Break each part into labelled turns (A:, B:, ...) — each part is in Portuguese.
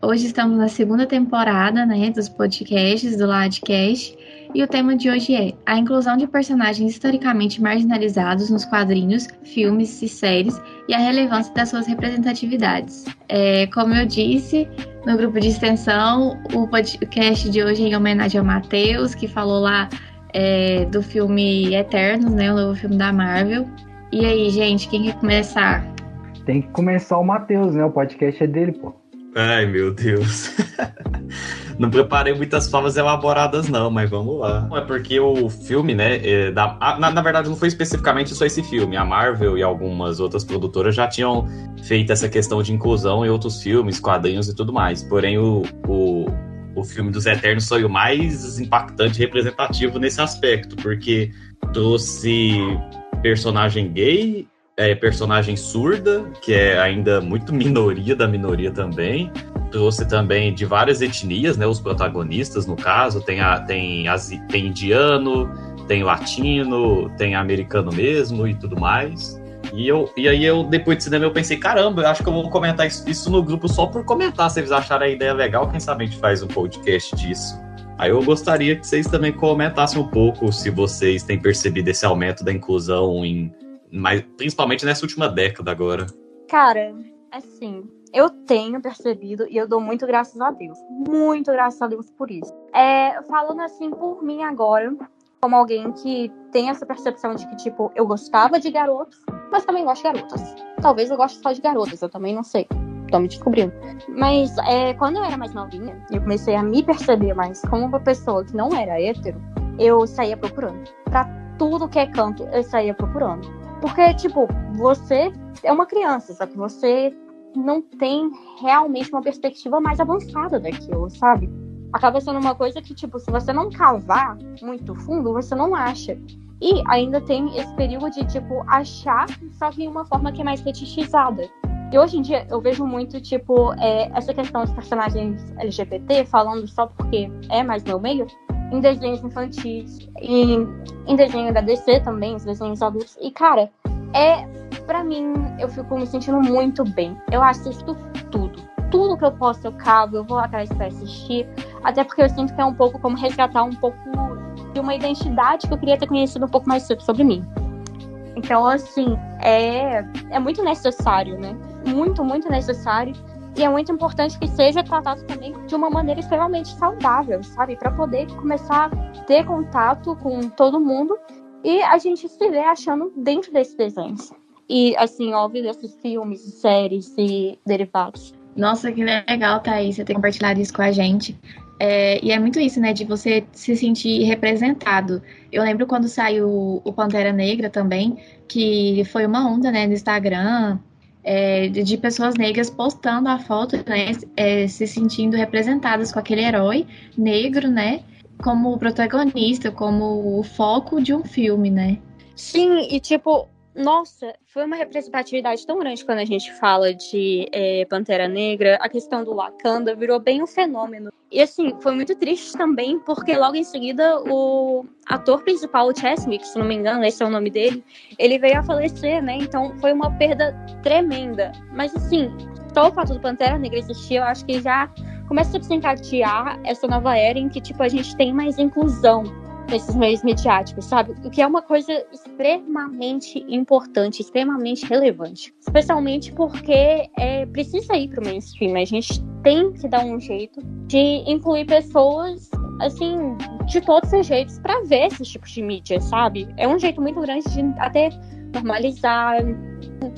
A: Hoje estamos na segunda temporada né, dos podcasts do Ladcast e o tema de hoje é a inclusão de personagens historicamente marginalizados nos quadrinhos, filmes e séries e a relevância das suas representatividades. É, como eu disse no grupo de extensão, o podcast de hoje é em homenagem ao Matheus, que falou lá é, do filme Eternos, né, o novo filme da Marvel. E aí, gente, quem quer começar?
B: Tem que começar o Matheus, né? O podcast é dele, pô.
C: Ai, meu Deus. não preparei muitas falas elaboradas, não, mas vamos lá. É porque o filme, né? É da, na, na, verdade, não foi especificamente só esse filme. A Marvel e algumas outras produtoras já tinham feito essa questão de inclusão em outros filmes, quadrinhos e tudo mais. Porém, o, o, o filme dos Eternos foi o mais impactante e representativo nesse aspecto, porque trouxe personagem gay é, personagem surda, que é ainda muito minoria da minoria também. Trouxe também de várias etnias, né? Os protagonistas, no caso, tem, a, tem, asi, tem indiano, tem latino, tem americano mesmo e tudo mais. E, eu, e aí eu, depois de cinema, eu pensei, caramba, eu acho que eu vou comentar isso, isso no grupo só por comentar. Se eles acharem a ideia legal, quem sabe a gente faz um podcast disso. Aí eu gostaria que vocês também comentassem um pouco se vocês têm percebido esse aumento da inclusão em mas principalmente nessa última década agora.
D: Cara, assim, eu tenho percebido e eu dou muito graças a Deus. Muito graças a Deus por isso. É, falando assim por mim agora, como alguém que tem essa percepção de que, tipo, eu gostava de garotos, mas também gosto de garotas. Talvez eu goste só de garotas, eu também não sei. Tô me descobrindo. Mas é, quando eu era mais novinha, eu comecei a me perceber mais como uma pessoa que não era hétero, eu saía procurando. Pra tudo que é canto, eu saía procurando. Porque, tipo, você é uma criança, só que você não tem realmente uma perspectiva mais avançada daquilo, sabe? Acaba sendo uma coisa que, tipo, se você não cavar muito fundo, você não acha. E ainda tem esse período de, tipo, achar, só que em uma forma que é mais fetichizada. E hoje em dia eu vejo muito, tipo, é, essa questão dos personagens LGBT falando só porque é mais meu meio, em desenhos infantis, em, em desenho da DC também, os desenhos adultos. E, cara, é. Pra mim, eu fico me sentindo muito bem. Eu assisto tudo. Tudo que eu posso, eu cabo, eu vou atrás pra assistir. Até porque eu sinto que é um pouco como resgatar um pouco de uma identidade que eu queria ter conhecido um pouco mais sobre mim. Então, assim, é, é muito necessário, né? Muito, muito necessário. E é muito importante que seja tratado também de uma maneira extremamente saudável, sabe? Para poder começar a ter contato com todo mundo e a gente se vê achando dentro desses desenhos. E, assim, óbvio, desses filmes, séries e derivados.
A: Nossa, que legal, Thaís, você ter compartilhado isso com a gente. É, e é muito isso, né, de você se sentir representado. Eu lembro quando saiu o Pantera Negra também, que foi uma onda, né, no Instagram, é, de, pessoas negras postando a foto, né, é, se sentindo representadas com aquele herói negro, né, como protagonista, como o foco de um filme, né.
D: Sim, e tipo, nossa, foi uma representatividade tão grande quando a gente fala de é, Pantera Negra. A questão do Wakanda virou bem um fenômeno. E assim, foi muito triste também, porque logo em seguida o ator principal, o Cheswick, se não me engano, esse é o nome dele, ele veio a falecer, né? Então foi uma perda tremenda. Mas assim, só o fato do Pantera Negra existir, eu acho que já começa a desencadear essa nova era em que, tipo, a gente tem mais inclusão nesses meios midiáticos, sabe? O que é uma coisa extremamente importante, extremamente relevante. Especialmente porque é, precisa ir para o mainstream. A gente tem que dar um jeito de incluir pessoas, assim, de todos os jeitos para ver esses tipos de mídia, sabe? É um jeito muito grande de até normalizar,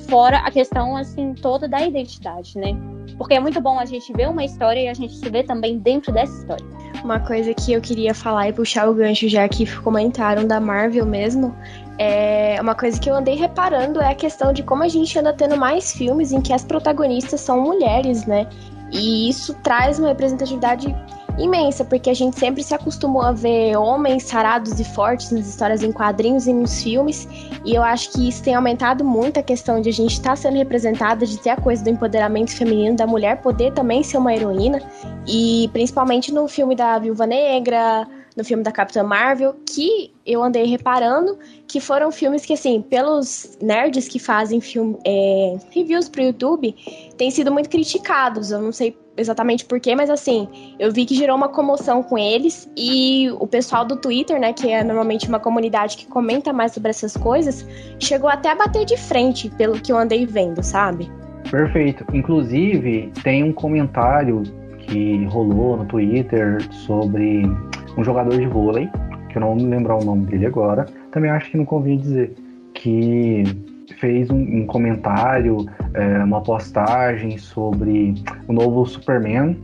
D: fora a questão, assim, toda da identidade, né? Porque é muito bom a gente ver uma história e a gente se ver também dentro dessa história.
E: Uma coisa que eu queria falar e puxar o gancho, já que comentaram da Marvel mesmo, é uma coisa que eu andei reparando é a questão de como a gente anda tendo mais filmes em que as protagonistas são mulheres, né? E isso traz uma representatividade imensa, porque a gente sempre se acostumou a ver homens sarados e fortes nas histórias em quadrinhos e nos filmes, e eu acho que isso tem aumentado muito a questão de a gente estar tá sendo representada, de ter a coisa do empoderamento feminino, da mulher poder também ser uma heroína, e principalmente no filme da Viúva Negra, no filme da Capitã Marvel, que eu andei reparando que foram filmes que, assim, pelos nerds que fazem filme, é, reviews pro YouTube, têm sido muito criticados. Eu não sei exatamente porquê, mas assim, eu vi que gerou uma comoção com eles e o pessoal do Twitter, né, que é normalmente uma comunidade que comenta mais sobre essas coisas, chegou até a bater de frente pelo que eu andei vendo, sabe?
B: Perfeito. Inclusive, tem um comentário que rolou no Twitter sobre um jogador de vôlei, que eu não me lembrar o nome dele agora. Também acho que não convém dizer que fez um, um comentário, é, uma postagem sobre o novo Superman,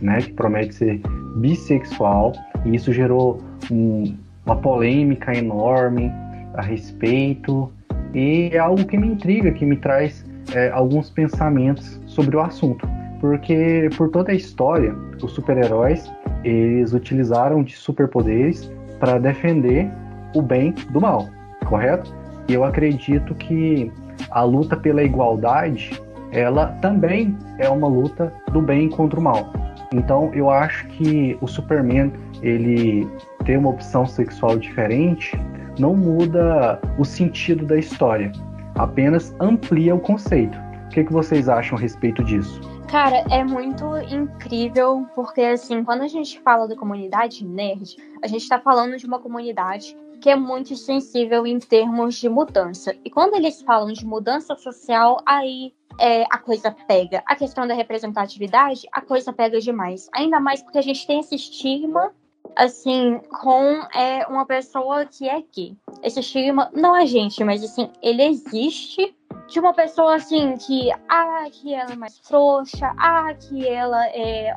B: né, que promete ser bissexual, e isso gerou um, uma polêmica enorme a respeito, e é algo que me intriga, que me traz é, alguns pensamentos sobre o assunto, porque por toda a história, os super-heróis eles utilizaram de superpoderes para defender o bem do mal, correto? E eu acredito que a luta pela igualdade, ela também é uma luta do bem contra o mal. Então eu acho que o Superman ele ter uma opção sexual diferente não muda o sentido da história, apenas amplia o conceito. O que, que vocês acham a respeito disso?
D: Cara, é muito incrível, porque assim, quando a gente fala da comunidade nerd, a gente tá falando de uma comunidade que é muito sensível em termos de mudança. E quando eles falam de mudança social, aí é, a coisa pega. A questão da representatividade, a coisa pega demais. Ainda mais porque a gente tem esse estigma, assim, com é, uma pessoa que é gay. Esse estigma, não a gente, mas assim, ele existe de uma pessoa assim que, ah, que ela é mais frouxa, ah, que ela é,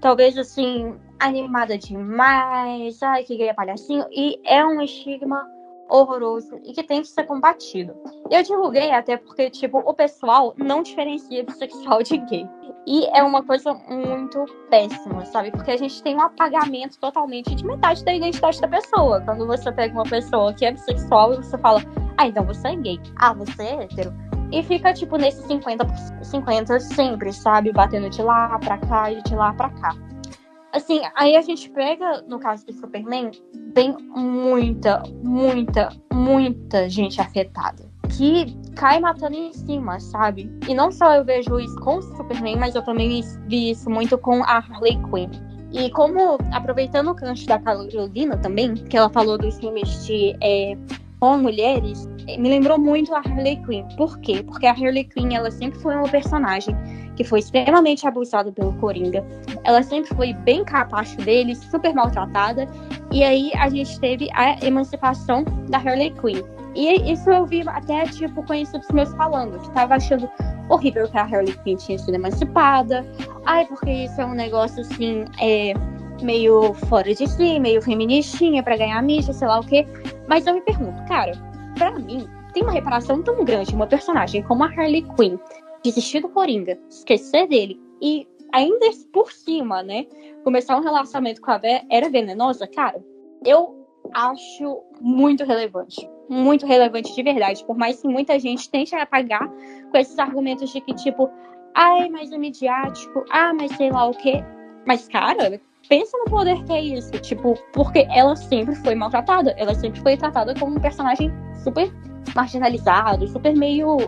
D: talvez assim, animada demais, ah, que é palhacinho, e é um estigma horroroso e que tem que ser combatido. Eu divulguei até porque, tipo, o pessoal não diferencia bissexual de gay. E é uma coisa muito péssima, sabe? Porque a gente tem um apagamento totalmente de metade da identidade da pessoa. Quando você pega uma pessoa que é bissexual e você fala, ah, então você é gay. Ah, você é hétero. E fica, tipo, nesse 50 50 sempre, sabe? Batendo de lá pra cá e de lá pra cá. Assim, aí a gente pega, no caso do Superman, tem muita, muita, muita gente afetada. Que cai matando em cima, sabe? E não só eu vejo isso com o Superman, mas eu também vi isso muito com a Harley Quinn. E como, aproveitando o cancho da Carolina também, que ela falou dos filmes de é, com mulheres, me lembrou muito a Harley Quinn. Por quê? Porque a Harley Quinn, ela sempre foi uma personagem que foi extremamente abusada pelo Coringa. Ela sempre foi bem capacho dele, super maltratada. E aí a gente teve a emancipação da Harley Quinn. E isso eu vi até, tipo, conhecidos meus falando, que tava achando horrível que a Harley Quinn tinha sido emancipada. Ai, porque isso é um negócio assim, é, meio fora de si, meio feministinha para ganhar mídia, sei lá o quê. Mas eu me pergunto, cara, para mim, tem uma reparação tão grande uma personagem como a Harley Quinn desistir do Coringa, esquecer dele e ainda por cima, né, começar um relacionamento com a Era Venenosa, cara, eu acho muito relevante. Muito relevante de verdade. Por mais que muita gente tente apagar com esses argumentos de que, tipo, ai, mas é midiático, ah, mas sei lá o quê. Mas, cara, pensa no poder que é isso. Tipo, porque ela sempre foi maltratada. Ela sempre foi tratada como um personagem super marginalizado, super meio.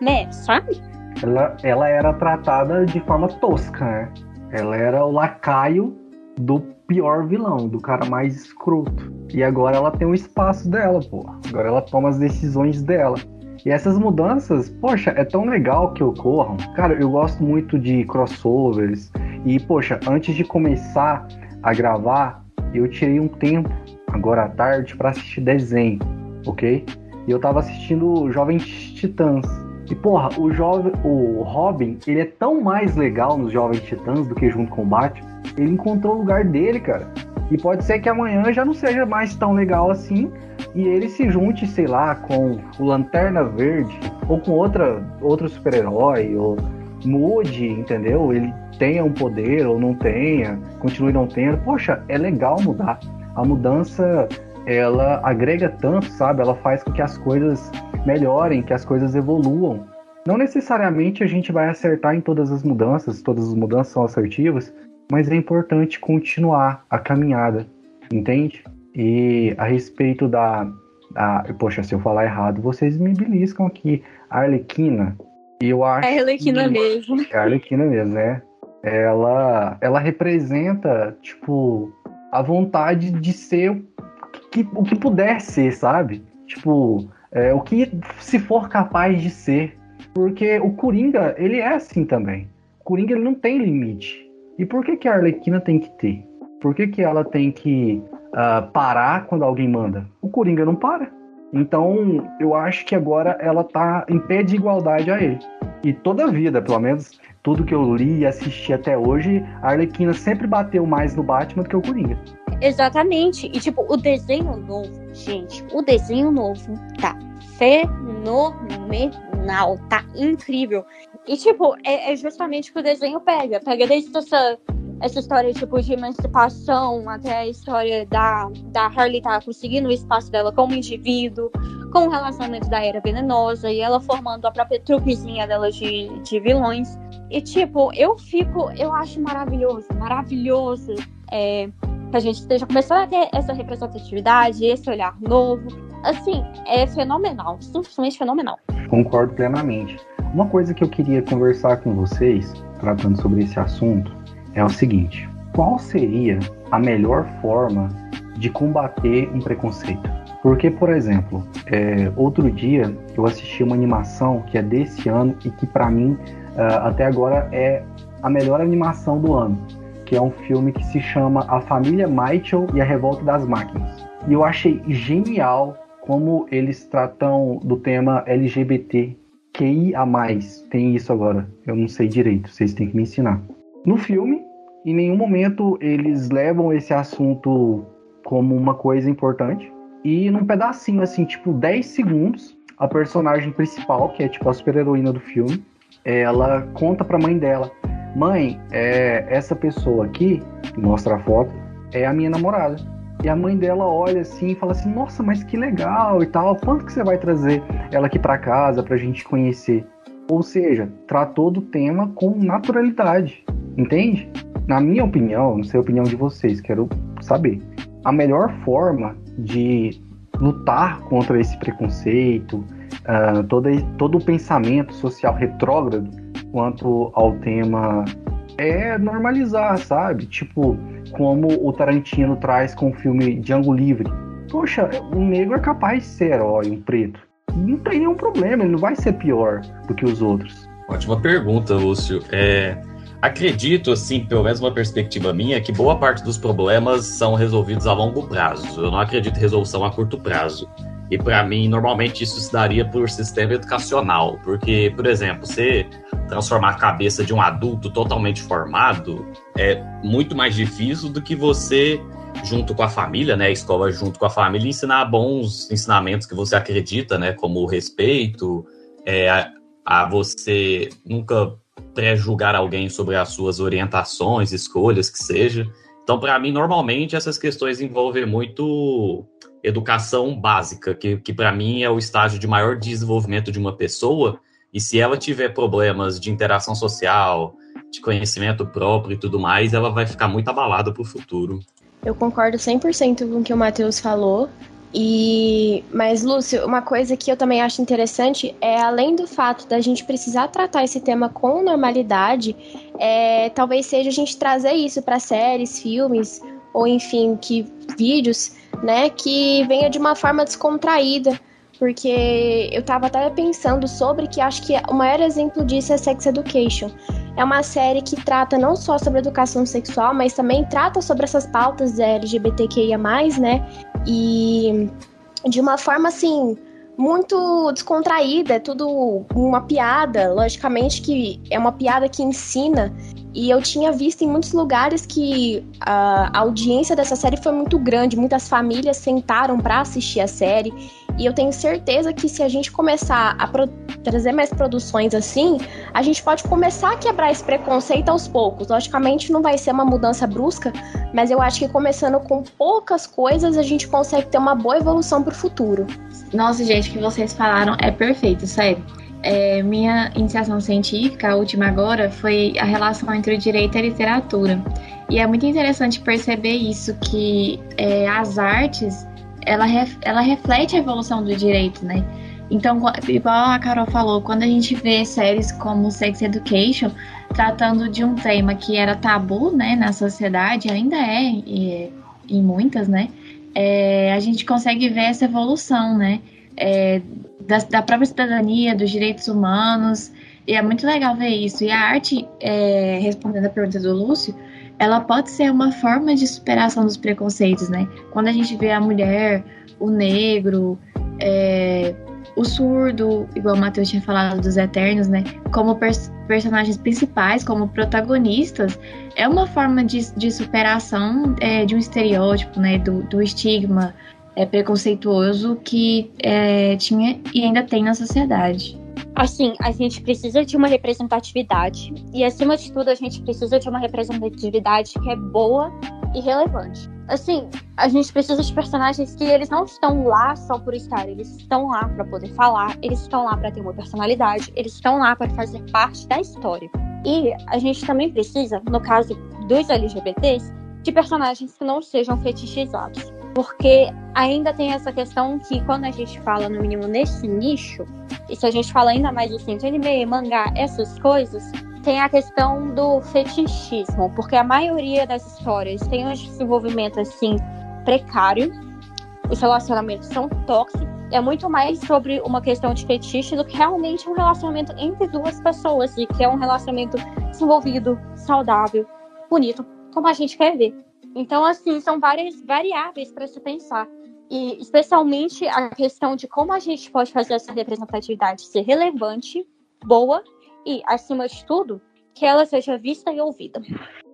D: né, sabe?
B: Ela, ela era tratada de forma tosca, né? Ela era o lacaio do pior vilão, do cara mais escroto. E agora ela tem o espaço dela, pô. Agora ela toma as decisões dela. E essas mudanças, poxa, é tão legal que ocorram. Cara, eu gosto muito de crossovers, e, poxa, antes de começar a gravar, eu tirei um tempo, agora à tarde, para assistir desenho, ok? E eu tava assistindo Jovens Titãs. E, porra, o, jovem, o Robin, ele é tão mais legal nos Jovens Titãs do que junto com o Batman. Ele encontrou o lugar dele, cara. E pode ser que amanhã já não seja mais tão legal assim e ele se junte, sei lá, com o Lanterna Verde ou com outra, outro super-herói ou mude, entendeu? Ele tenha um poder ou não tenha, continue não tendo. Poxa, é legal mudar. A mudança, ela agrega tanto, sabe? Ela faz com que as coisas melhorem, que as coisas evoluam. Não necessariamente a gente vai acertar em todas as mudanças, todas as mudanças são assertivas, mas é importante continuar a caminhada. entende? E a respeito da, da. Poxa, se eu falar errado, vocês me beliscam aqui. A Arlequina, eu acho.
D: É a Arlequina
B: que...
D: mesmo.
B: É a Arlequina mesmo, né? Ela, ela representa, tipo, a vontade de ser o que, o que puder ser, sabe? Tipo, é, o que se for capaz de ser. Porque o Coringa, ele é assim também. O Coringa, ele não tem limite. E por que, que a Arlequina tem que ter? Por que, que ela tem que uh, parar quando alguém manda? O Coringa não para. Então, eu acho que agora ela tá em pé de igualdade a ele. E toda a vida, pelo menos tudo que eu li e assisti até hoje, a Arlequina sempre bateu mais no Batman do que o Coringa.
D: Exatamente. E, tipo, o desenho novo, gente, o desenho novo tá fenomenal, tá incrível. E, tipo, é, é justamente o que o desenho pega. Pega desde essa, essa história, tipo, de emancipação até a história da, da Harley tá conseguindo o espaço dela como indivíduo, com o relacionamento da Era Venenosa e ela formando a própria trupezinha dela de, de vilões. E, tipo, eu fico, eu acho maravilhoso, maravilhoso é, que a gente esteja começando a ter essa representatividade, esse olhar novo. Assim, é fenomenal, simplesmente fenomenal.
B: Concordo plenamente. Uma coisa que eu queria conversar com vocês, tratando sobre esse assunto, é o seguinte: qual seria a melhor forma de combater um preconceito? Porque, por exemplo, é, outro dia eu assisti uma animação que é desse ano e que, para mim, uh, até agora é a melhor animação do ano, que é um filme que se chama A Família Mitchell e a Revolta das Máquinas. E eu achei genial como eles tratam do tema LGBT a mais. Tem isso agora. Eu não sei direito, vocês têm que me ensinar. No filme, em nenhum momento eles levam esse assunto como uma coisa importante. E num pedacinho, assim, tipo 10 segundos, a personagem principal, que é tipo a super-heroína do filme, ela conta pra mãe dela: Mãe, é, essa pessoa aqui, mostra a foto, é a minha namorada. E a mãe dela olha assim e fala assim: Nossa, mas que legal e tal. Quanto que você vai trazer ela aqui para casa pra gente conhecer? Ou seja, tratou do tema com naturalidade, entende? Na minha opinião, não sei a opinião de vocês, quero saber. A melhor forma de lutar contra esse preconceito, uh, todo, todo o pensamento social retrógrado quanto ao tema é normalizar, sabe? Tipo, como o Tarantino traz com o filme Django Livre. Poxa, o negro é capaz de ser herói, um preto. Não tem nenhum problema, ele não vai ser pior do que os outros.
C: Ótima pergunta, Lúcio. É, acredito, assim, pelo menos uma perspectiva minha, que boa parte dos problemas são resolvidos a longo prazo. Eu não acredito em resolução a curto prazo. E para mim, normalmente isso se daria por sistema educacional, porque, por exemplo, você transformar a cabeça de um adulto totalmente formado é muito mais difícil do que você junto com a família, né, a escola junto com a família ensinar bons ensinamentos que você acredita, né, como o respeito, é, a, a você nunca pré-julgar alguém sobre as suas orientações, escolhas, que seja. Então, para mim, normalmente essas questões envolvem muito educação básica, que, que para mim é o estágio de maior desenvolvimento de uma pessoa. E se ela tiver problemas de interação social, de conhecimento próprio e tudo mais, ela vai ficar muito abalada para o futuro.
E: Eu concordo 100% com o que o Matheus falou. E mas Lúcio, uma coisa que eu também acho interessante é além do fato da gente precisar tratar esse tema com normalidade, é, talvez seja a gente trazer isso para séries, filmes ou enfim, que vídeos né, que venha de uma forma descontraída, porque eu tava até pensando sobre que acho que o maior exemplo disso é Sex Education. É uma série que trata não só sobre educação sexual, mas também trata sobre essas pautas LGBTQIA+, né? E de uma forma assim muito descontraída, é tudo uma piada, logicamente que é uma piada que ensina e eu tinha visto em muitos lugares que a audiência dessa série foi muito grande, muitas famílias sentaram para assistir a série. E eu tenho certeza que se a gente começar a trazer mais produções assim, a gente pode começar a quebrar esse preconceito aos poucos. Logicamente não vai ser uma mudança brusca, mas eu acho que começando com poucas coisas a gente consegue ter uma boa evolução para o futuro.
A: Nossa, gente, o que vocês falaram é perfeito, sério. É, minha iniciação científica, a última agora, foi a relação entre o direito e a literatura. E é muito interessante perceber isso, que é, as artes, ela, ref, ela reflete a evolução do direito, né? Então, igual a Carol falou, quando a gente vê séries como Sex Education, tratando de um tema que era tabu, né, na sociedade, ainda é, e, em muitas, né, é, a gente consegue ver essa evolução, né, é, da, da, própria cidadania, dos direitos humanos, e é muito legal ver isso. E a arte, é, respondendo a pergunta do Lúcio, ela pode ser uma forma de superação dos preconceitos, né? Quando a gente vê a mulher, o negro, é, o surdo, igual o Matheus tinha falado dos Eternos, né? Como pers personagens principais, como protagonistas, é uma forma de, de superação é, de um estereótipo, né? Do, do estigma é, preconceituoso que é, tinha e ainda tem na sociedade.
D: Assim, a gente precisa de uma representatividade e, acima de tudo, a gente precisa de uma representatividade que é boa e relevante. Assim, a gente precisa de personagens que eles não estão lá só por estar, eles estão lá para poder falar, eles estão lá para ter uma personalidade, eles estão lá para fazer parte da história. E a gente também precisa, no caso dos LGBTs, de personagens que não sejam fetichizados. Porque ainda tem essa questão que quando a gente fala, no mínimo, nesse nicho, e se a gente fala ainda mais assim de anime, mangá, essas coisas, tem a questão do fetichismo, porque a maioria das histórias tem um desenvolvimento assim precário, os relacionamentos são tóxicos, é muito mais sobre uma questão de fetiche do que realmente um relacionamento entre duas pessoas e que é um relacionamento desenvolvido, saudável, bonito, como a gente quer ver. Então, assim, são várias variáveis para se pensar. E especialmente a questão de como a gente pode fazer essa representatividade ser relevante, boa e, acima de tudo, que ela seja vista e ouvida.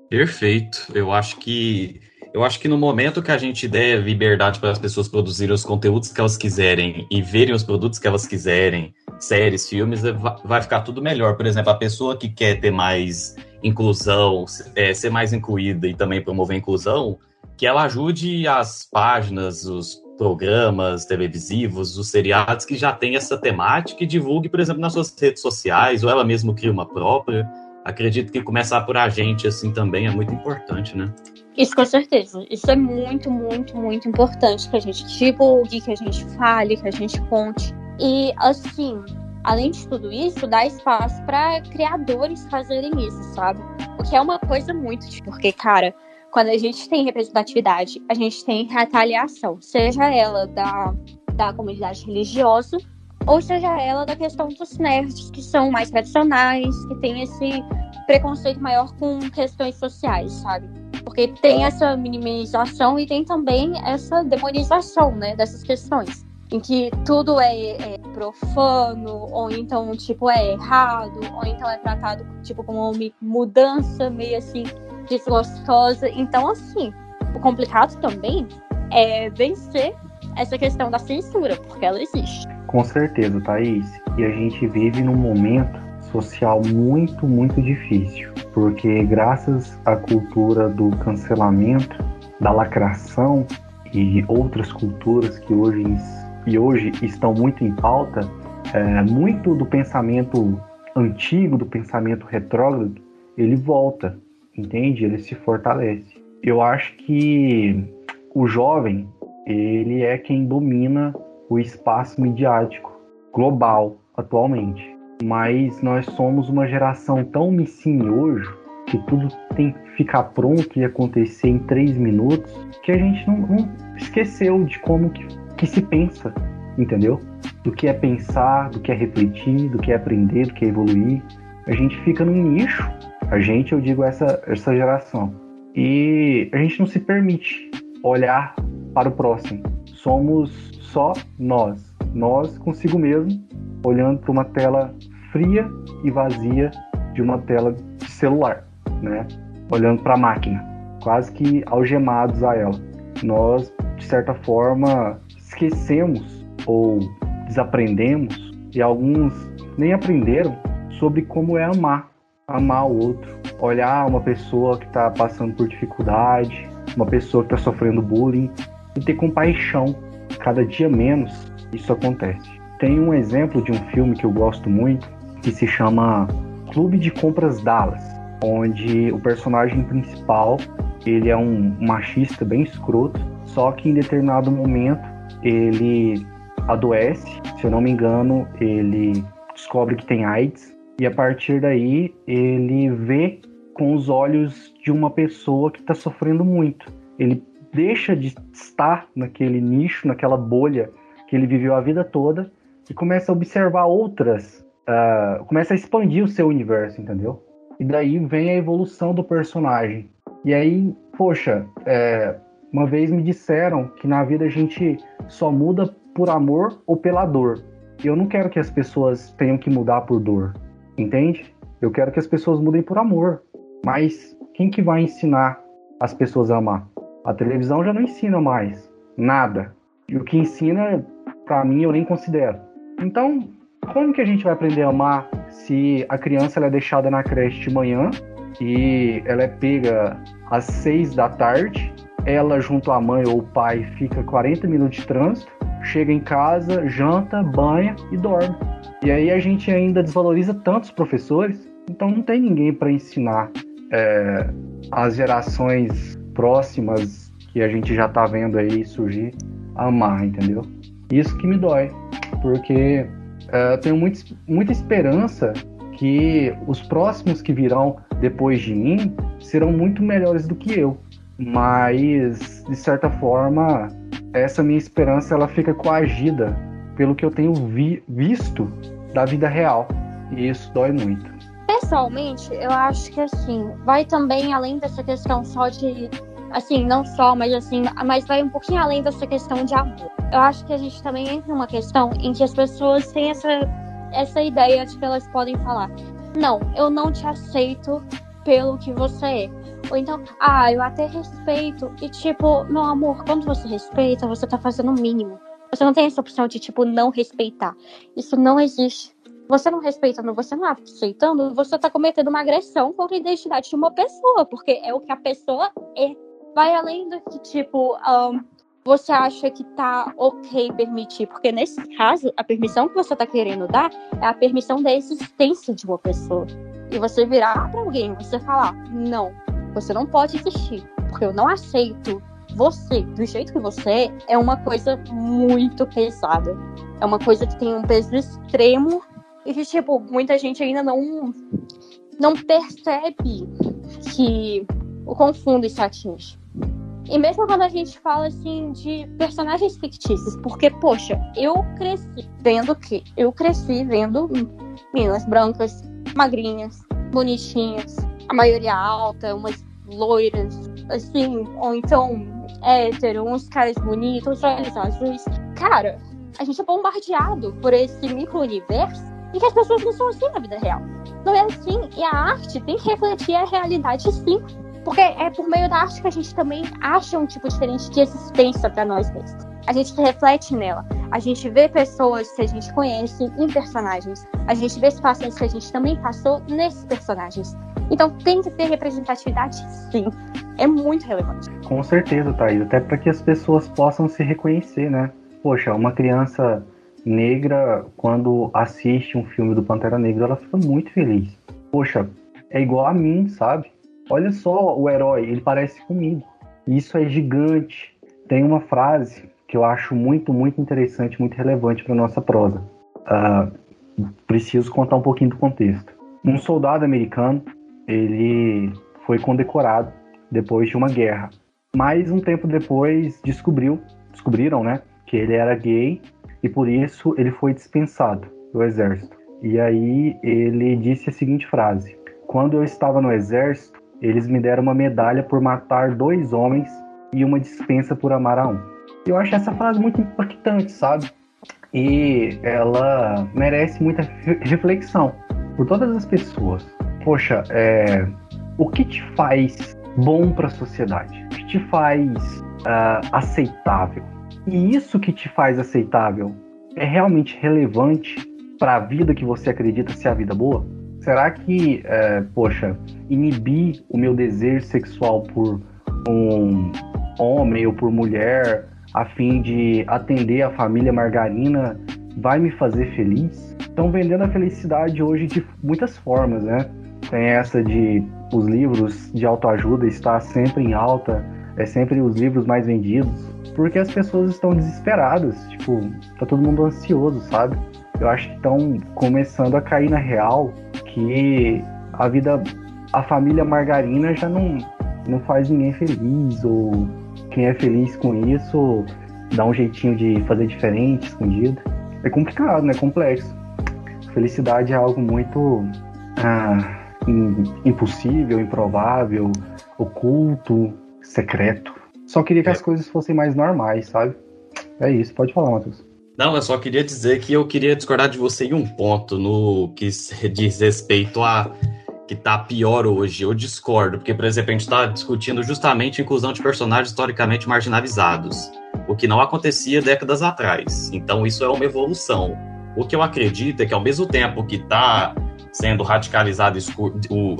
C: Perfeito. Eu acho que eu acho que no momento que a gente der liberdade para as pessoas produzirem os conteúdos que elas quiserem e verem os produtos que elas quiserem, séries, filmes, vai ficar tudo melhor. Por exemplo, a pessoa que quer ter mais inclusão, é, ser mais incluída e também promover a inclusão, que ela ajude as páginas, os programas televisivos, os seriados que já têm essa temática e divulgue, por exemplo, nas suas redes sociais, ou ela mesma cria uma própria. Acredito que começar por a gente assim também é muito importante, né?
D: Isso com certeza. Isso é muito, muito, muito importante que a gente divulgue, que a gente fale, que a gente conte. E assim, além de tudo isso, dá espaço para criadores fazerem isso, sabe? O que é uma coisa muito. Porque, cara, quando a gente tem representatividade, a gente tem retaliação, seja ela da, da comunidade religiosa, ou seja ela da questão dos nerds, que são mais tradicionais, que tem esse preconceito maior com questões sociais, sabe? Porque tem essa minimização e tem também essa demonização, né, dessas questões em que tudo é, é, profano, ou então, tipo, é errado, ou então é tratado, tipo, como uma mudança meio assim, desgostosa. Então, assim, o complicado também é vencer essa questão da censura, porque ela existe.
B: Com certeza, Thaís. E a gente vive num momento social muito, muito difícil, porque graças à cultura do cancelamento, da lacração e outras culturas que hoje e hoje estão muito em pauta, é, muito do pensamento antigo, do pensamento retrógrado, ele volta, entende? Ele se fortalece. Eu acho que o jovem, ele é quem domina o espaço midiático global atualmente. Mas nós somos uma geração tão hoje que tudo tem que ficar pronto e acontecer em três minutos, que a gente não, não esqueceu de como que que se pensa, entendeu? Do que é pensar, do que é refletir, do que é aprender, do que é evoluir. A gente fica num nicho, a gente, eu digo essa, essa geração, e a gente não se permite olhar para o próximo. Somos só nós, nós consigo mesmo, olhando para uma tela fria e vazia de uma tela de celular, né? Olhando para a máquina, quase que algemados a ela. Nós, de certa forma, esquecemos ou desaprendemos e alguns nem aprenderam sobre como é amar, amar o outro, olhar uma pessoa que está passando por dificuldade, uma pessoa que está sofrendo bullying e ter compaixão. Cada dia menos isso acontece. Tem um exemplo de um filme que eu gosto muito que se chama Clube de Compras Dallas, onde o personagem principal ele é um machista bem escroto, só que em determinado momento ele adoece, se eu não me engano, ele descobre que tem AIDS e a partir daí ele vê com os olhos de uma pessoa que está sofrendo muito. Ele deixa de estar naquele nicho, naquela bolha que ele viveu a vida toda e começa a observar outras, uh, começa a expandir o seu universo, entendeu? E daí vem a evolução do personagem. E aí, poxa, é, uma vez me disseram que na vida a gente só muda por amor ou pela dor. Eu não quero que as pessoas tenham que mudar por dor, entende? Eu quero que as pessoas mudem por amor. Mas quem que vai ensinar as pessoas a amar? A televisão já não ensina mais nada. E o que ensina, para mim, eu nem considero. Então, como que a gente vai aprender a amar se a criança é deixada na creche de manhã e ela é pega às seis da tarde, ela junto à mãe ou o pai fica 40 minutos de trânsito, chega em casa, janta, banha e dorme. E aí a gente ainda desvaloriza tantos professores, então não tem ninguém para ensinar é, as gerações próximas que a gente já tá vendo aí surgir a amar, entendeu? Isso que me dói, porque é, eu tenho muito, muita esperança que os próximos que virão depois de mim serão muito melhores do que eu. Mas, de certa forma, essa minha esperança ela fica coagida pelo que eu tenho vi visto da vida real. E isso dói muito.
D: Pessoalmente, eu acho que assim, vai também além dessa questão só de assim, não só, mas assim, mas vai um pouquinho além dessa questão de amor. Eu acho que a gente também entra numa questão em que as pessoas têm essa essa ideia de que elas podem falar: "Não, eu não te aceito pelo que você é". Ou então, ah, eu até respeito. E tipo, meu amor, quando você respeita, você tá fazendo o mínimo. Você não tem essa opção de, tipo, não respeitar. Isso não existe. Você não respeitando, você não aceitando, você tá cometendo uma agressão contra a identidade de uma pessoa, porque é o que a pessoa é. Vai além do que, tipo, um, você acha que tá ok permitir, porque nesse caso, a permissão que você tá querendo dar é a permissão da existência de uma pessoa. E você virar para alguém, você falar, não, você não pode existir, porque eu não aceito você do jeito que você é, é uma coisa muito pesada. É uma coisa que tem um peso extremo e que, tipo, muita gente ainda não, não percebe que o confundo isso atinge. E mesmo quando a gente fala assim de personagens fictícios, porque, poxa, eu cresci vendo que eu cresci vendo meninas brancas, magrinhas, bonitinhas, a maioria alta, umas loiras, assim, ou então hétero, uns caras bonitos, olhos azuis. Cara, a gente é bombardeado por esse micro-universo e que as pessoas não são assim na vida real. Não é assim. E a arte tem que refletir a realidade sim. Porque é por meio da arte que a gente também acha um tipo diferente de existência para nós mesmos. A gente reflete nela. A gente vê pessoas que a gente conhece em personagens. A gente vê situações que a gente também passou nesses personagens. Então tem que ter representatividade, sim. É muito relevante.
B: Com certeza, Thaís. Até para que as pessoas possam se reconhecer, né? Poxa, uma criança negra, quando assiste um filme do Pantera Negra, ela fica muito feliz. Poxa, é igual a mim, sabe? Olha só o herói, ele parece comigo. Isso é gigante. Tem uma frase que eu acho muito, muito interessante, muito relevante para nossa prosa. Uh, preciso contar um pouquinho do contexto. Um soldado americano ele foi condecorado depois de uma guerra. Mas um tempo depois descobriu, descobriram, né, que ele era gay e por isso ele foi dispensado do exército. E aí ele disse a seguinte frase: Quando eu estava no exército, eles me deram uma medalha por matar dois homens e uma dispensa por amar a um. Eu acho essa frase muito impactante, sabe? E ela merece muita reflexão por todas as pessoas poxa, é, o que te faz bom para a sociedade? O que te faz uh, aceitável? E isso que te faz aceitável é realmente relevante para a vida que você acredita ser a vida boa? Será que, é, poxa, inibir o meu desejo sexual por um homem ou por mulher a fim de atender a família margarina vai me fazer feliz? Estão vendendo a felicidade hoje de muitas formas, né? tem essa de os livros de autoajuda estar sempre em alta, é sempre os livros mais vendidos, porque as pessoas estão desesperadas, tipo, tá todo mundo ansioso, sabe? Eu acho que estão começando a cair na real que a vida, a família margarina já não, não faz ninguém feliz, ou quem é feliz com isso dá um jeitinho de fazer diferente, escondido. É complicado, né? Complexo. Felicidade é algo muito ah, impossível, improvável, oculto, secreto. Só queria que é. as coisas fossem mais normais, sabe? É isso, pode falar, Matheus.
C: Não, eu só queria dizer que eu queria discordar de você em um ponto no que diz respeito a que tá pior hoje. Eu discordo, porque, por exemplo, a gente está discutindo justamente a inclusão de personagens historicamente marginalizados, o que não acontecia décadas atrás. Então, isso é uma evolução. O que eu acredito é que, ao mesmo tempo que está sendo radicalizado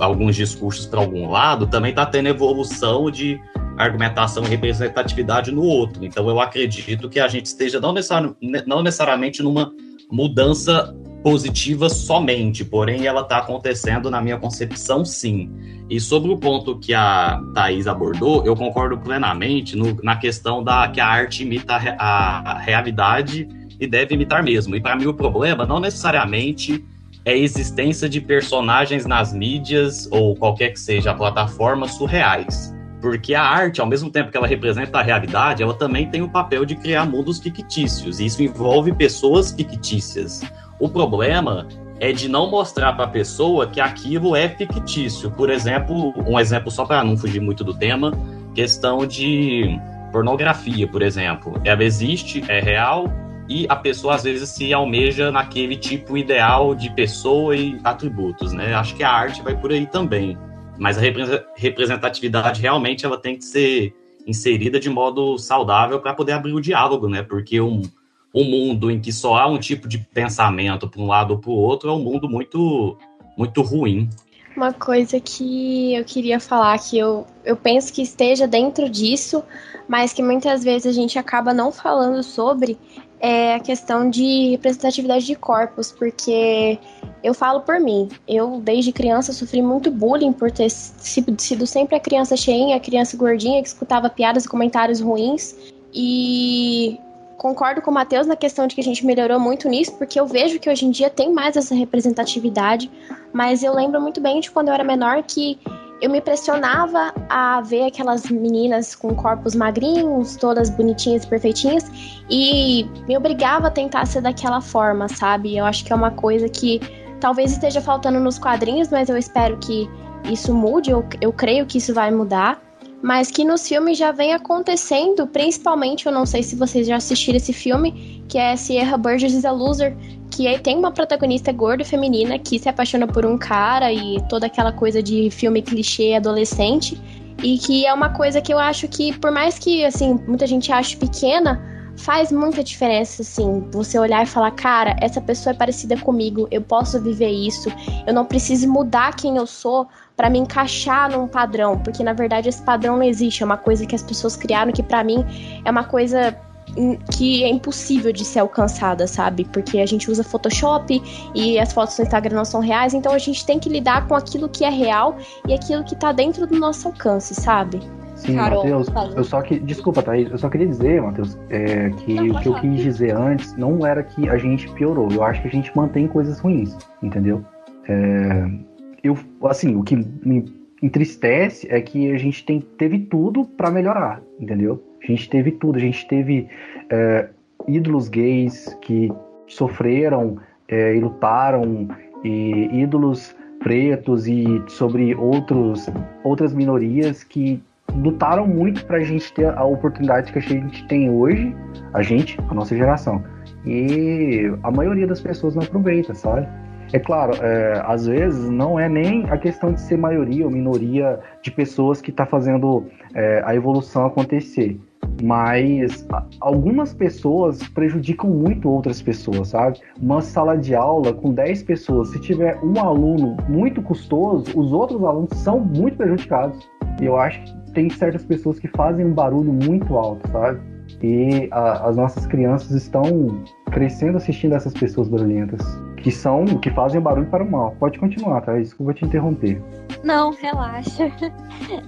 C: alguns discursos para algum lado, também está tendo evolução de argumentação e representatividade no outro. Então, eu acredito que a gente esteja não, necessari não necessariamente numa mudança positiva somente, porém ela está acontecendo na minha concepção sim. E sobre o ponto que a Thais abordou, eu concordo plenamente no, na questão da que a arte imita a, a realidade e deve imitar mesmo. E para mim o problema não necessariamente é a existência de personagens nas mídias ou qualquer que seja a plataforma surreais. Porque a arte, ao mesmo tempo que ela representa a realidade, ela também tem o papel de criar mundos fictícios. E isso envolve pessoas fictícias. O problema é de não mostrar para a pessoa que aquilo é fictício. Por exemplo, um exemplo só para não fugir muito do tema, questão de pornografia, por exemplo. Ela existe, é real, e a pessoa às vezes se almeja naquele tipo ideal de pessoa e atributos, né? Acho que a arte vai por aí também. Mas a representatividade realmente ela tem que ser inserida de modo saudável para poder abrir o diálogo, né? Porque um, um mundo em que só há um tipo de pensamento para um lado ou para o outro é um mundo muito, muito ruim.
E: Uma coisa que eu queria falar que eu, eu penso que esteja dentro disso, mas que muitas vezes a gente acaba não falando sobre, é a questão de representatividade de corpos, porque eu falo por mim. Eu, desde criança, sofri muito bullying por ter sido sempre a criança cheinha, a criança gordinha, que escutava piadas e comentários ruins. E concordo com o Matheus na questão de que a gente melhorou muito nisso, porque eu vejo que hoje em dia tem mais essa representatividade, mas eu lembro muito bem de quando eu era menor que eu me pressionava a ver aquelas meninas com corpos magrinhos, todas bonitinhas e perfeitinhas, e me obrigava a tentar ser daquela forma, sabe? Eu acho que é uma coisa que talvez esteja faltando nos quadrinhos, mas eu espero que isso mude, eu, eu creio que isso vai mudar mas que nos filmes já vem acontecendo, principalmente, eu não sei se vocês já assistiram esse filme, que é Sierra Burgess is a Loser, que tem uma protagonista gorda feminina que se apaixona por um cara e toda aquela coisa de filme clichê adolescente, e que é uma coisa que eu acho que, por mais que, assim, muita gente ache pequena, faz muita diferença, assim, você olhar e falar, cara, essa pessoa é parecida comigo, eu posso viver isso, eu não preciso mudar quem eu sou para me encaixar num padrão, porque na verdade esse padrão não existe, é uma coisa que as pessoas criaram que para mim é uma coisa que é impossível de ser alcançada, sabe? Porque a gente usa Photoshop e as fotos no Instagram não são reais, então a gente tem que lidar com aquilo que é real e aquilo que tá dentro do nosso alcance, sabe?
B: Sim, Matheus, eu só que. Desculpa, Thaís, eu só queria dizer, Matheus, é, que não, o que eu quis dizer antes não era que a gente piorou. Eu acho que a gente mantém coisas ruins, entendeu? É, eu, assim, o que me entristece é que a gente tem, teve tudo para melhorar, entendeu? A gente teve tudo, a gente teve é, ídolos gays que sofreram é, e lutaram, e ídolos pretos e sobre outros, outras minorias que lutaram muito para a gente ter a oportunidade que a gente tem hoje, a gente, a nossa geração. E a maioria das pessoas não aproveita, sabe? É claro, é, às vezes não é nem a questão de ser maioria ou minoria de pessoas que está fazendo é, a evolução acontecer, mas algumas pessoas prejudicam muito outras pessoas, sabe? Uma sala de aula com 10 pessoas, se tiver um aluno muito custoso, os outros alunos são muito prejudicados. E eu acho que tem certas pessoas que fazem um barulho muito alto, sabe? E a, as nossas crianças estão crescendo assistindo essas pessoas barulhentas que são, que fazem barulho para o mal. Pode continuar, tá? Desculpa te interromper.
D: Não, relaxa.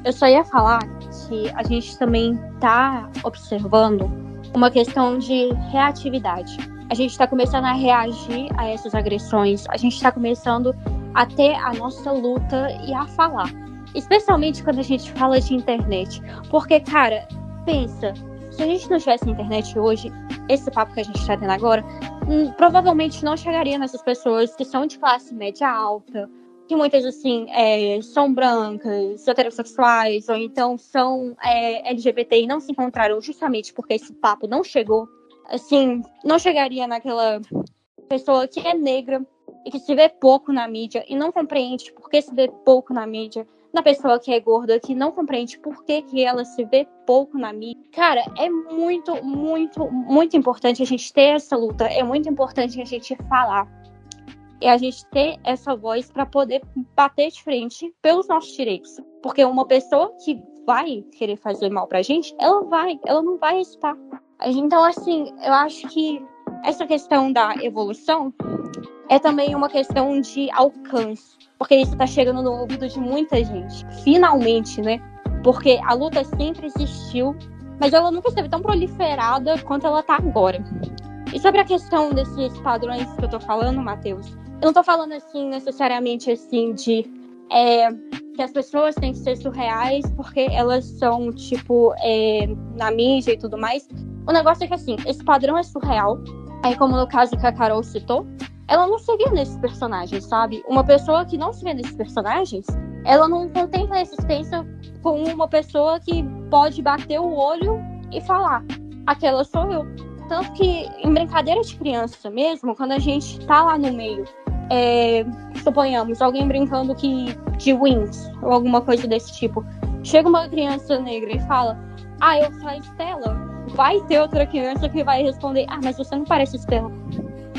D: Eu só ia falar que a gente também tá observando uma questão de reatividade. A gente está começando a reagir a essas agressões, a gente está começando a ter a nossa luta e a falar. Especialmente quando a gente fala de internet. Porque, cara, pensa, se a gente não tivesse internet hoje, esse papo que a gente está tendo agora, hum, provavelmente não chegaria nessas pessoas que são de classe média alta, que muitas, assim, é, são brancas, heterossexuais, ou então são é, LGBT e não se encontraram justamente porque esse papo não chegou. Assim, não chegaria naquela pessoa que é negra e que se vê pouco na mídia e não compreende por que se vê pouco na mídia, na pessoa que é gorda, que não compreende por que, que ela se vê pouco na mídia. Cara, é muito, muito, muito importante a gente ter essa luta, é muito importante a gente falar. E a gente ter essa voz para poder bater de frente pelos nossos direitos. Porque uma pessoa que vai querer fazer mal pra gente, ela vai, ela não vai estar. Então, assim, eu acho que essa questão da evolução é também uma questão de alcance, porque isso está chegando no ouvido de muita gente. Finalmente, né? Porque a luta sempre existiu, mas ela nunca esteve tão proliferada quanto ela está agora. E sobre a questão desses padrões que eu tô falando, Matheus, eu não tô falando assim necessariamente assim de é, que as pessoas têm que ser surreais porque elas são, tipo, é, na mídia e tudo mais. O negócio é que assim, esse padrão é surreal. É como no caso que a Carol citou, ela não se vê nesses personagens, sabe? Uma pessoa que não se vê nesses personagens, ela não contempla a existência com uma pessoa que pode bater o olho e falar: aquela sou eu. Tanto que em brincadeira de criança mesmo, quando a gente tá lá no meio, é, suponhamos, alguém brincando que de wings ou alguma coisa desse tipo, chega uma criança negra e fala: Ah, eu sou a Estela. Vai ter outra criança que vai responder: Ah, mas você não parece Estela.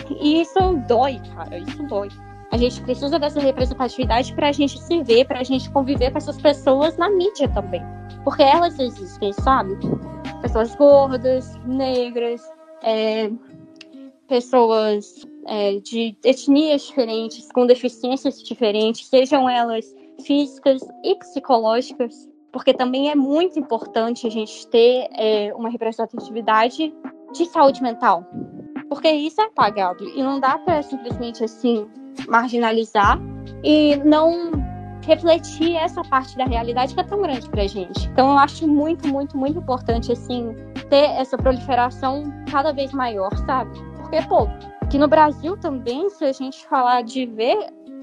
D: E isso dói, cara, isso dói. A gente precisa dessa representatividade para a gente se ver, para a gente conviver com essas pessoas na mídia também. Porque elas existem, sabe? Pessoas gordas, negras, é, pessoas é, de etnias diferentes, com deficiências diferentes, sejam elas físicas e psicológicas, porque também é muito importante a gente ter é, uma representatividade de saúde mental, porque isso é apagado e não dá para simplesmente assim marginalizar e não refletir essa parte da realidade que é tão grande pra gente. Então eu acho muito, muito, muito importante assim ter essa proliferação cada vez maior, sabe? Porque pô, aqui no Brasil também, se a gente falar de ver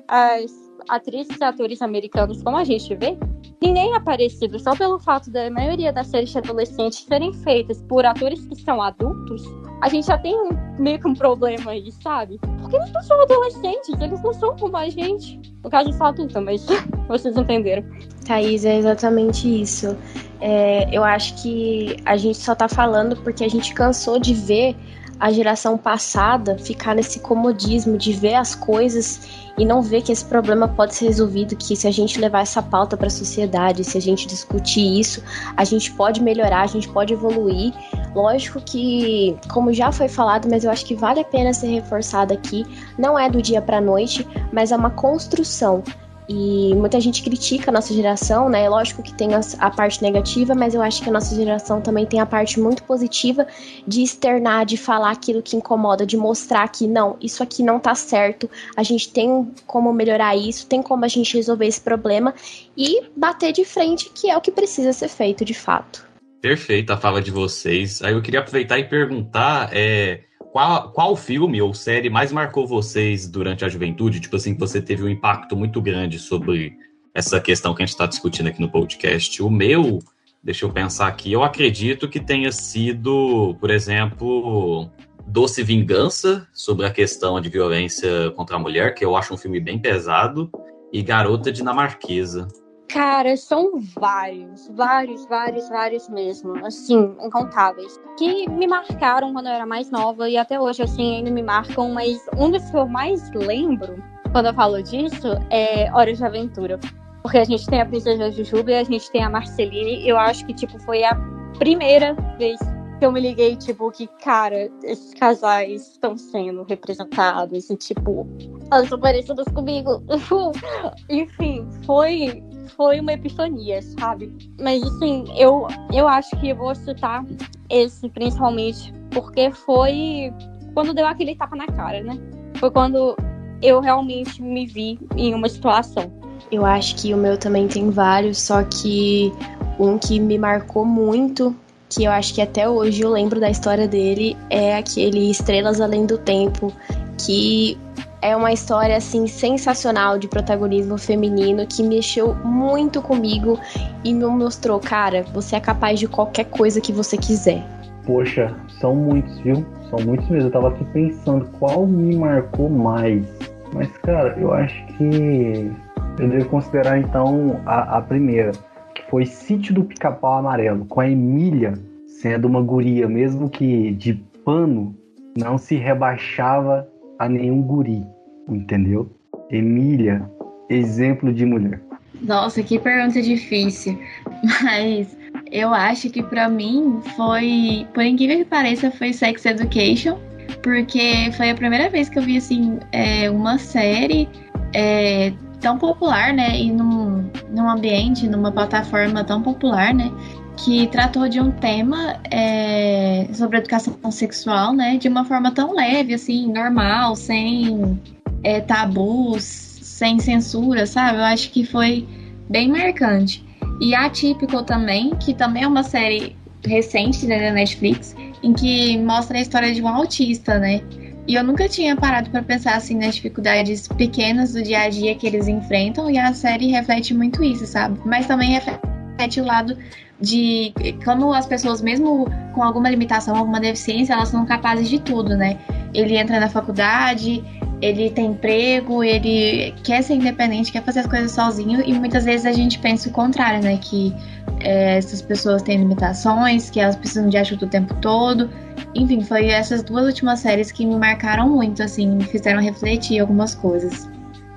D: as atrizes e atores americanos como a gente vê, ninguém é parecido só pelo fato da maioria das séries de adolescentes serem feitas por atores que são adultos a gente já tem meio que um problema aí, sabe? Porque eles não são adolescentes, eles não são como a gente. No caso, eu sou adulta, mas vocês entenderam.
E: Thaís, é exatamente isso. É, eu acho que a gente só tá falando porque a gente cansou de ver a geração passada ficar nesse comodismo de ver as coisas e não ver que esse problema pode ser resolvido, que se a gente levar essa pauta para a sociedade, se a gente discutir isso, a gente pode melhorar, a gente pode evoluir. Lógico que, como já foi falado, mas eu acho que vale a pena ser reforçado aqui, não é do dia para noite, mas é uma construção. E muita gente critica a nossa geração, né? Lógico que tem a parte negativa, mas eu acho que a nossa geração também tem a parte muito positiva de externar, de falar aquilo que incomoda, de mostrar que não, isso aqui não tá certo, a gente tem como melhorar isso, tem como a gente resolver esse problema e bater de frente, que é o que precisa ser feito de fato.
C: Perfeita a fala de vocês. Aí eu queria aproveitar e perguntar, é, qual, qual filme ou série mais marcou vocês durante a juventude? Tipo assim, que você teve um impacto muito grande sobre essa questão que a gente está discutindo aqui no podcast. O meu, deixa eu pensar aqui, eu acredito que tenha sido, por exemplo, Doce Vingança, sobre a questão de violência contra a mulher, que eu acho um filme bem pesado, e Garota Dinamarquesa.
D: Cara, são vários, vários, vários, vários mesmo, assim, incontáveis, que me marcaram quando eu era mais nova e até hoje, assim, ainda me marcam, mas um dos que eu mais lembro quando eu falo disso é Hora de Aventura. Porque a gente tem a Princesa Jujuba e a gente tem a Marceline, eu acho que, tipo, foi a primeira vez que eu me liguei, tipo, que, cara, esses casais estão sendo representados e, tipo, elas estão parecidas comigo. Enfim, foi, foi uma epifania, sabe? Mas, assim, eu, eu acho que eu vou citar esse principalmente porque foi quando deu aquele tapa na cara, né? Foi quando eu realmente me vi em uma situação.
E: Eu acho que o meu também tem vários, só que um que me marcou muito, que eu acho que até hoje eu lembro da história dele, é aquele Estrelas Além do Tempo, que é uma história assim sensacional de protagonismo feminino que mexeu muito comigo e me mostrou, cara, você é capaz de qualquer coisa que você quiser.
B: Poxa, são muitos, viu? São muitos mesmo. Eu tava aqui pensando qual me marcou mais. Mas, cara, eu acho que eu devo considerar então a, a primeira, que foi Sítio do Pica-Pau Amarelo, com a Emília sendo uma guria, mesmo que de pano, não se rebaixava a nenhum guri, entendeu? Emília, exemplo de mulher.
A: Nossa, que pergunta difícil. Mas eu acho que para mim foi, por incrível que pareça, foi Sex Education, porque foi a primeira vez que eu vi assim é, uma série é, tão popular, né, e num, num ambiente, numa plataforma tão popular, né, que tratou de um tema é, sobre educação sexual, né, de uma forma tão leve, assim, normal, sem é, tabus, sem censura, sabe? Eu acho que foi bem marcante. E Atípico também, que também é uma série recente né, da Netflix, em que mostra a história de um autista, né? E eu nunca tinha parado para pensar assim nas dificuldades pequenas do dia a dia que eles enfrentam, e a série reflete muito isso, sabe? Mas também reflete o lado de como as pessoas, mesmo com alguma limitação, alguma deficiência, elas são capazes de tudo, né? Ele entra na faculdade, ele tem emprego, ele quer ser independente, quer fazer as coisas sozinho e muitas vezes a gente pensa o contrário, né? Que é, essas pessoas têm limitações, que elas precisam de ajuda o tempo todo. Enfim, foi essas duas últimas séries que me marcaram muito, assim, me fizeram refletir algumas coisas.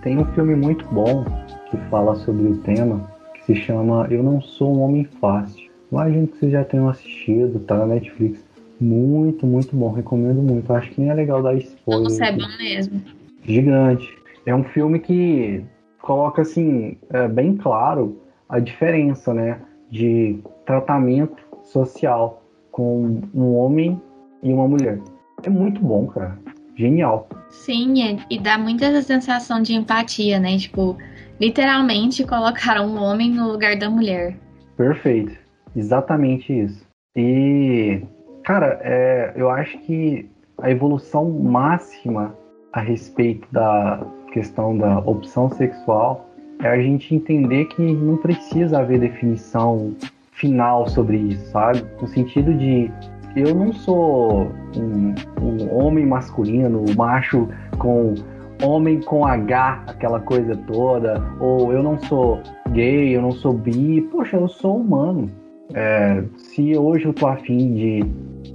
B: Tem um filme muito bom que fala sobre o tema, que se chama Eu Não Sou um Homem Fácil. Imagino que vocês já tenham assistido, tá na Netflix. Muito, muito bom. Recomendo muito. Acho que nem é legal dar spoiler.
A: Nossa, é bom mesmo.
B: Gigante. É um filme que coloca, assim, é, bem claro a diferença, né? De tratamento social com um homem e uma mulher. É muito bom, cara. Genial.
A: Sim, e dá muita essa sensação de empatia, né? Tipo, literalmente colocaram um homem no lugar da mulher.
B: Perfeito. Exatamente isso. E Cara, é, eu acho que a evolução máxima a respeito da questão da opção sexual é a gente entender que não precisa haver definição final sobre isso, sabe? No sentido de eu não sou um, um homem masculino, macho com homem com H, aquela coisa toda, ou eu não sou gay, eu não sou bi, poxa, eu sou humano. É, se hoje eu tô afim de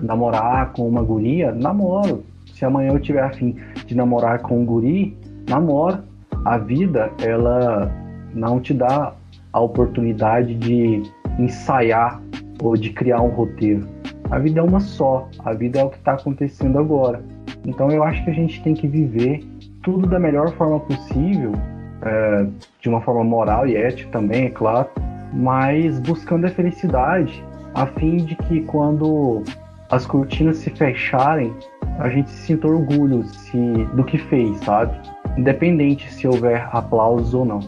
B: namorar com uma guria, namoro. Se amanhã eu tiver afim de namorar com um guri, namoro. A vida, ela não te dá a oportunidade de ensaiar ou de criar um roteiro. A vida é uma só, a vida é o que está acontecendo agora. Então eu acho que a gente tem que viver tudo da melhor forma possível, é, de uma forma moral e ética também, é claro, mas buscando a felicidade, a fim de que quando as cortinas se fecharem, a gente sinta orgulho se, do que fez, sabe? Independente se houver aplausos ou não.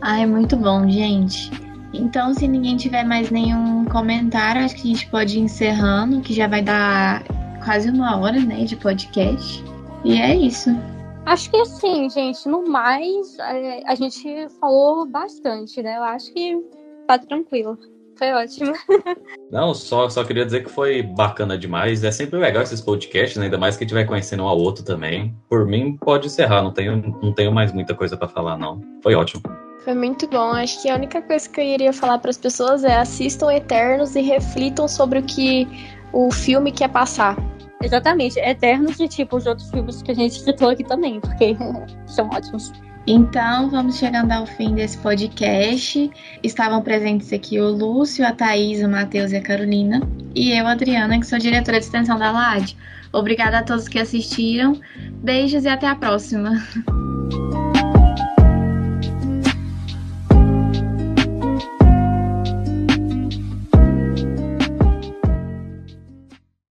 A: Ah, é muito bom, gente. Então, se ninguém tiver mais nenhum comentário, acho que a gente pode ir encerrando, que já vai dar quase uma hora, né, de podcast. E é isso.
D: Acho que assim, gente, no mais, a, é, a gente falou bastante, né? Eu acho que tá tranquilo. Foi ótimo.
C: Não, só, só queria dizer que foi bacana demais. É sempre legal esses podcasts, né? ainda mais que a gente vai conhecendo um ao outro também. Por mim, pode encerrar, não tenho, não tenho mais muita coisa para falar, não. Foi ótimo.
E: Foi muito bom. Acho que a única coisa que eu iria falar para as pessoas é assistam Eternos e reflitam sobre o que o filme quer passar.
D: Exatamente, eternos e tipo os outros filmes que a gente citou aqui também, porque são ótimos.
A: Então, vamos chegando ao fim desse podcast. Estavam presentes aqui o Lúcio, a Thaís, o Matheus e a Carolina. E eu, Adriana, que sou diretora de extensão da LAD. Obrigada a todos que assistiram. Beijos e até a próxima.